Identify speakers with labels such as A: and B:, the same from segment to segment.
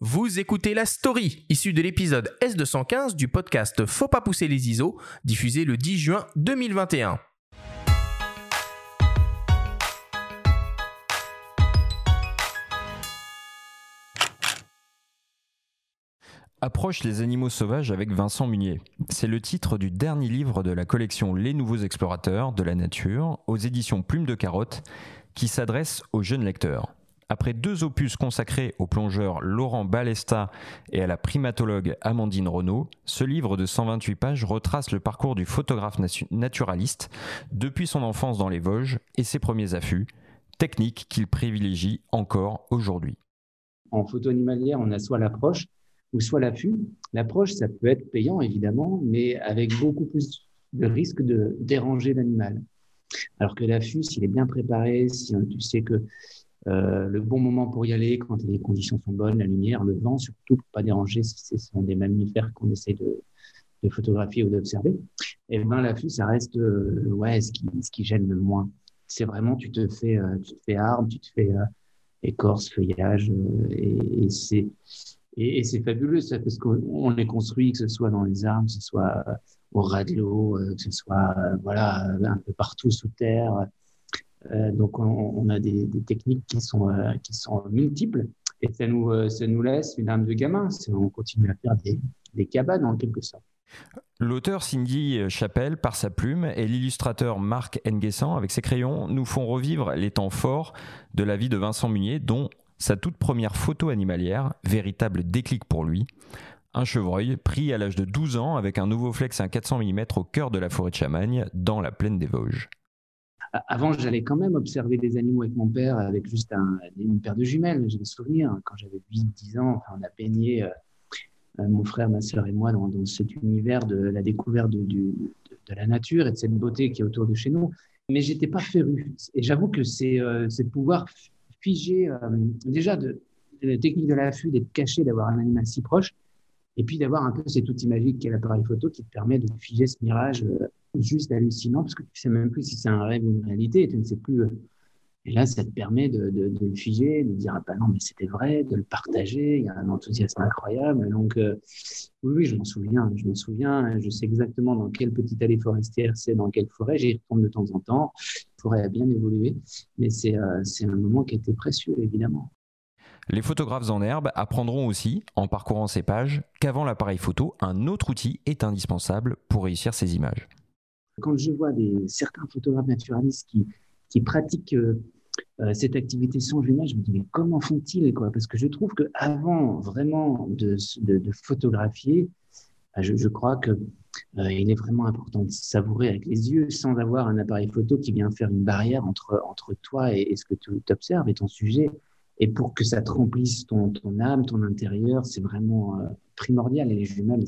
A: Vous écoutez la story issue de l'épisode S215 du podcast Faut pas pousser les ISO, diffusé le 10 juin 2021.
B: Approche les animaux sauvages avec Vincent Munier. C'est le titre du dernier livre de la collection Les Nouveaux Explorateurs de la Nature aux éditions Plume de Carotte qui s'adresse aux jeunes lecteurs. Après deux opus consacrés au plongeur Laurent Balesta et à la primatologue Amandine Renaud, ce livre de 128 pages retrace le parcours du photographe naturaliste depuis son enfance dans les Vosges et ses premiers affûts, techniques qu'il privilégie encore aujourd'hui.
C: En photo animalière, on a soit l'approche ou soit l'affût. L'approche, ça peut être payant évidemment, mais avec beaucoup plus de risque de déranger l'animal. Alors que l'affût, s'il est bien préparé, si tu sais que euh, le bon moment pour y aller, quand les conditions sont bonnes, la lumière, le vent, surtout pour pas déranger si ce sont des mammifères qu'on essaie de, photographier ou d'observer. Et eh ben l'affût, ça reste euh, ouais ce qui, ce qui gêne le moins. C'est vraiment tu te fais euh, tu te fais arbre, tu te fais écorce, feuillage, et, c'est et c'est fabuleux ça parce qu'on est construit que ce soit dans les arbres, que ce soit au ras de l'eau, que ce soit voilà un peu partout sous terre. Euh, donc, on, a des, techniques qui sont, euh, multiples et ça nous, euh, ça nous laisse une âme de gamin. On continue à faire des, des cabanes en quelque sorte.
B: L'auteur Cindy Chapelle, par sa plume, et l'illustrateur Marc Nguessan, avec ses crayons, nous font revivre les temps forts de la vie de Vincent Munier, dont sa toute première photo animalière, véritable déclic pour lui. Un chevreuil pris à l'âge de 12 ans avec un nouveau flex à 400 mm au cœur de la forêt de Chamagne, dans la plaine des Vosges.
C: Avant, j'allais quand même observer des animaux avec mon père, avec juste une paire de jumelles. J'ai des souvenirs. Quand j'avais 8-10 ans, on a baigné, euh, euh, mon frère, ma sœur et moi, dans, cet univers de la découverte de, de, la nature et de cette beauté qui est autour de chez nous. Mais j'étais pas féru. Et j'avoue que c'est euh, pouvoir figer, déjà, de, la technique de l'affût, d'être caché, d'avoir un animal si proche, et puis d'avoir un peu cet outil magique qui est l'appareil photo qui te permet de figer ce mirage juste hallucinant parce que tu sais même plus si c'est un rêve ou une réalité et tu ne sais plus. Euh, et là, ça te permet de, le figer, de dire ah ben non mais c'était vrai, de le partager. Il y a un enthousiasme incroyable. Donc euh, oui, oui, je m'en souviens, je m'en souviens. Je sais exactement dans quelle petite allée forestière c'est, dans quelle forêt. J'y retourne de temps en temps. La forêt a bien évolué, mais c'est euh, c'est un moment qui était précieux évidemment.
B: Les photographes en herbe apprendront aussi, en parcourant ces pages, qu'avant l'appareil photo, un autre outil est indispensable pour réussir ces images.
C: Quand je vois certains photographes naturalistes qui, pratiquent euh, euh, cette activité sans jumelles, je me dis mais comment font-ils Parce que je trouve que avant vraiment de, photographier, bah, je, crois que euh, il est vraiment important de savourer avec les yeux sans avoir un appareil photo qui vient faire une barrière entre, toi et, ce que tu observes et ton sujet. Et pour que ça te remplisse ton, ton âme, ton intérieur, c'est vraiment primordial. Et les jumelles,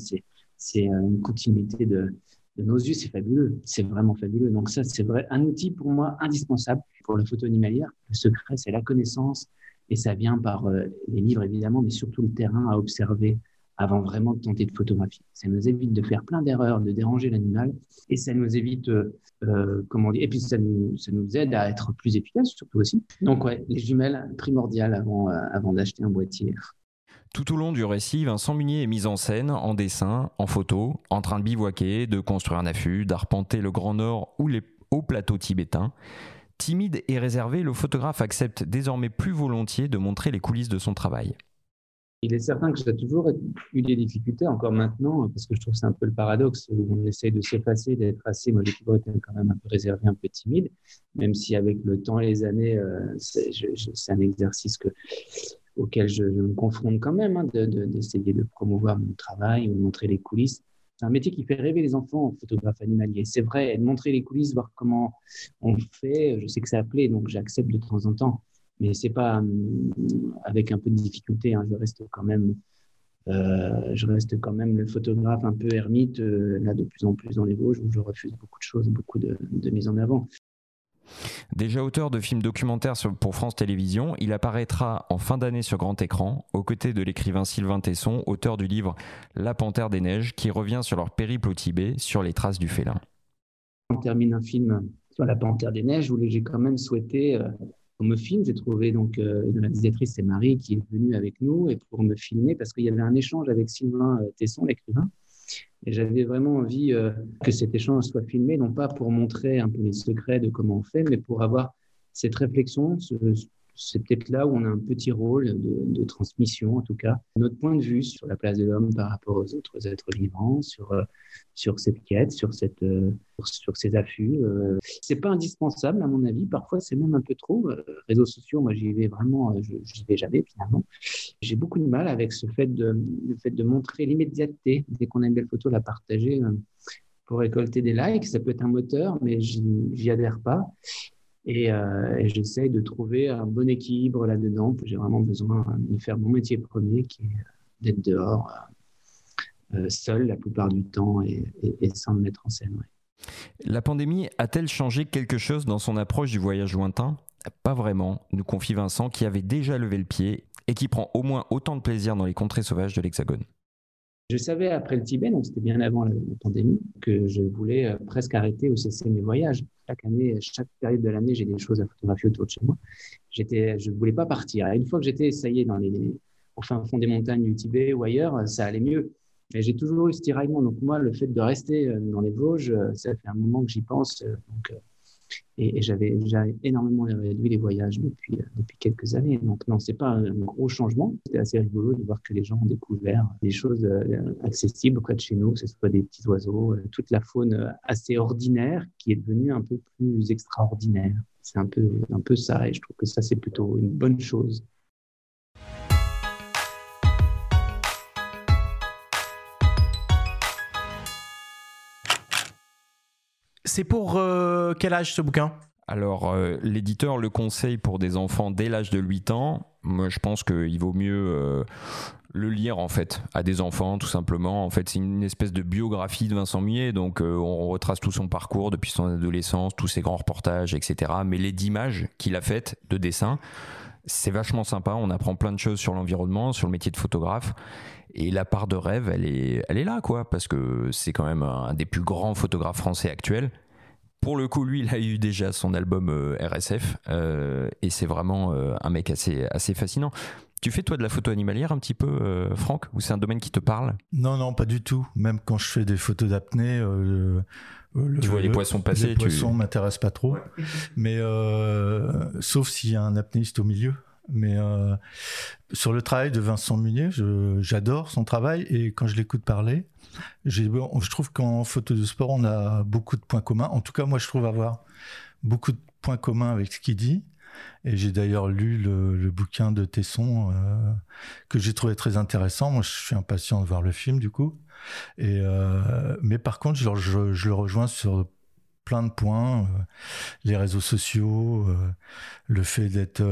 C: c'est une continuité de, nos yeux, c'est fabuleux. C'est vraiment fabuleux. Donc ça, c'est vrai, un outil pour moi indispensable pour la photo animalière. Le secret, c'est la connaissance et ça vient par euh, les livres évidemment, mais surtout le terrain à observer avant vraiment de tenter de photographier. Ça nous évite de faire plein d'erreurs, de déranger l'animal et ça nous évite, euh, euh comment dire, et puis ça nous, ça nous aide à être plus efficace surtout aussi. Donc ouais, les jumelles primordiales avant, avant d'acheter un boîtier.
B: Tout au long du récit, Vincent Munier est mis en scène, en dessin, en photo, en train de bivouaquer, de construire un affût, d'arpenter le Grand Nord ou les hauts plateaux tibétains. Timide et réservé, le photographe accepte désormais plus volontiers de montrer les coulisses de son travail.
C: Il est certain que j'ai toujours eu des difficultés, encore maintenant, parce que je trouve c'est un peu le paradoxe où on essaye de s'effacer, d'être assez. Moi, j'ai toujours été quand même un peu réservé, un peu timide, même si avec le temps et les années, euh, c'est un exercice que auquel je, me confronte quand même, hein, d'essayer de, promouvoir mon travail ou de montrer les coulisses. C'est un métier qui fait rêver les enfants, photographe animalier. C'est vrai, montrer les coulisses, voir comment on fait. Je sais que ça plaît, donc j'accepte de temps en temps. Mais c'est pas hum, avec un peu de difficulté. Hein, je reste quand même, euh, je reste quand même le photographe un peu ermite euh, là de plus en plus dans les Vosges où je refuse beaucoup de choses, beaucoup de, de mise en avant.
B: Déjà auteur de films documentaires pour France Télévisions, il apparaîtra en fin d'année sur grand écran, aux côtés de l'écrivain Sylvain Tesson, auteur du livre La Panthère des Neiges, qui revient sur leur périple au Tibet, sur les traces du félin.
C: On termine un film sur la Panthère des Neiges où j'ai quand même souhaité, euh, me filme. J'ai trouvé donc une réalisatrice, c'est Marie, qui est venue avec nous et pour me filmer parce qu'il y avait un échange avec Sylvain Tesson, l'écrivain. Et j'avais vraiment envie que cet échange soit filmé, non pas pour montrer un peu les secrets de comment on fait, mais pour avoir cette réflexion, c'est peut-être là où on a un petit rôle de, transmission, en tout cas, notre point de vue sur la place de l'homme par rapport aux autres êtres vivants, sur, euh, sur cette quête, sur, cette, euh, sur ces affûts. Euh. C'est pas indispensable, à mon avis. Parfois, c'est même un peu trop. réseaux sociaux, moi, j'y vais vraiment, je n'y vais jamais, finalement. J'ai beaucoup de mal avec ce fait de, le fait de montrer l'immédiateté. Dès qu'on a une belle photo, la partager pour récolter des likes. Ça peut être un moteur, mais j'y adhère pas. Euh, et, j'essaye de trouver un bon équilibre là-dedans. J'ai vraiment besoin de faire mon métier premier, qui est d'être dehors, euh, euh, seul la plupart du temps et, sans me mettre en scène.
B: La pandémie a-t-elle changé quelque chose dans son approche du voyage lointain? Pas vraiment, nous confie Vincent, qui avait déjà levé le pied et qui prend au moins autant de plaisir dans les contrées sauvages de l'Hexagone.
C: Je savais après le Tibet, donc c'était bien avant la, pandémie, que je voulais euh, presque arrêter ou cesser mes voyages. Chaque année, chaque période de l'année, j'ai des choses à photographier autour de chez moi. J'étais, je ne voulais pas partir. une fois que j'étais, ça y est, au fin fond des montagnes du Tibet ou ailleurs, ça allait mieux. Mais j'ai toujours eu ce tiraillement. Donc moi, le fait de rester euh, dans les Vosges, euh, ça fait un moment que j'y pense. Et, j'avais énormément réduit les voyages depuis, euh, depuis quelques années. Donc, non, c'est pas un gros changement. C'était assez rigolo de voir que les gens ont découvert des choses euh, accessibles près de chez nous, que ce soit des petits oiseaux, euh, toute la faune assez ordinaire qui est devenue un peu plus extraordinaire. C'est un peu, un peu ça, et je trouve que ça, c'est plutôt une bonne chose.
A: C'est pour euh, quel âge ce bouquin?
B: Alors, euh, l'éditeur le conseille pour des enfants dès l'âge de 8 ans. Moi, je pense qu'il vaut mieux euh, le lire, en fait, à des enfants, tout simplement. En fait, c'est une espèce de biographie de Vincent Millet. Donc, on retrace tout son parcours depuis son adolescence, tous ses grands reportages, etc. Mais les d'images qu'il a faites, de dessins, c'est vachement sympa. On apprend plein de choses sur l'environnement, sur le métier de photographe. Et la part de rêve, elle est, elle est là, quoi, parce que c'est quand même un des plus grands photographes français actuels. Pour le coup, lui, il a eu déjà son album euh, RSF, euh, et c'est vraiment euh, un mec assez, assez fascinant. Tu fais toi de la photo animalière un petit peu, Franck, ou c'est un domaine qui te parle?
D: Non, non, pas du tout. Même quand je fais des photos d'apnée,
B: tu vois les poissons passer.
D: Les poissons m'intéressent pas trop, mais sauf s'il y a un apnéiste au milieu. Mais euh, sur le travail de Vincent Munier, j'adore son travail et quand je l'écoute parler, je trouve qu'en photo de sport, on a beaucoup de points communs. En tout cas, moi, je trouve avoir beaucoup de points communs avec ce qu'il dit. Et j'ai d'ailleurs lu le, bouquin de Tesson euh, que j'ai trouvé très intéressant. Moi, je suis impatient de voir le film du coup. Et euh, mais par contre, je, le rejoins sur plein de points, euh, les réseaux sociaux, le fait d'être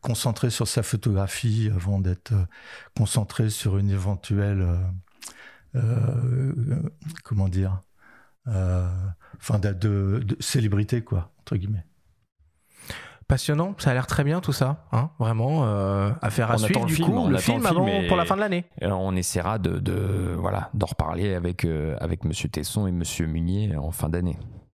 D: concentré sur sa photographie avant d'être concentré sur une éventuelle, comment dire, enfin de, de, célébrité quoi, entre guillemets
A: passionnant. Ça a l'air très bien tout ça, hein vraiment. Euh, affaire à suivre du coup, le film, avant, pour la fin de l'année.
B: On essaiera de, de voilà d'en reparler avec avec Monsieur Tesson et Monsieur Munier en fin d'année.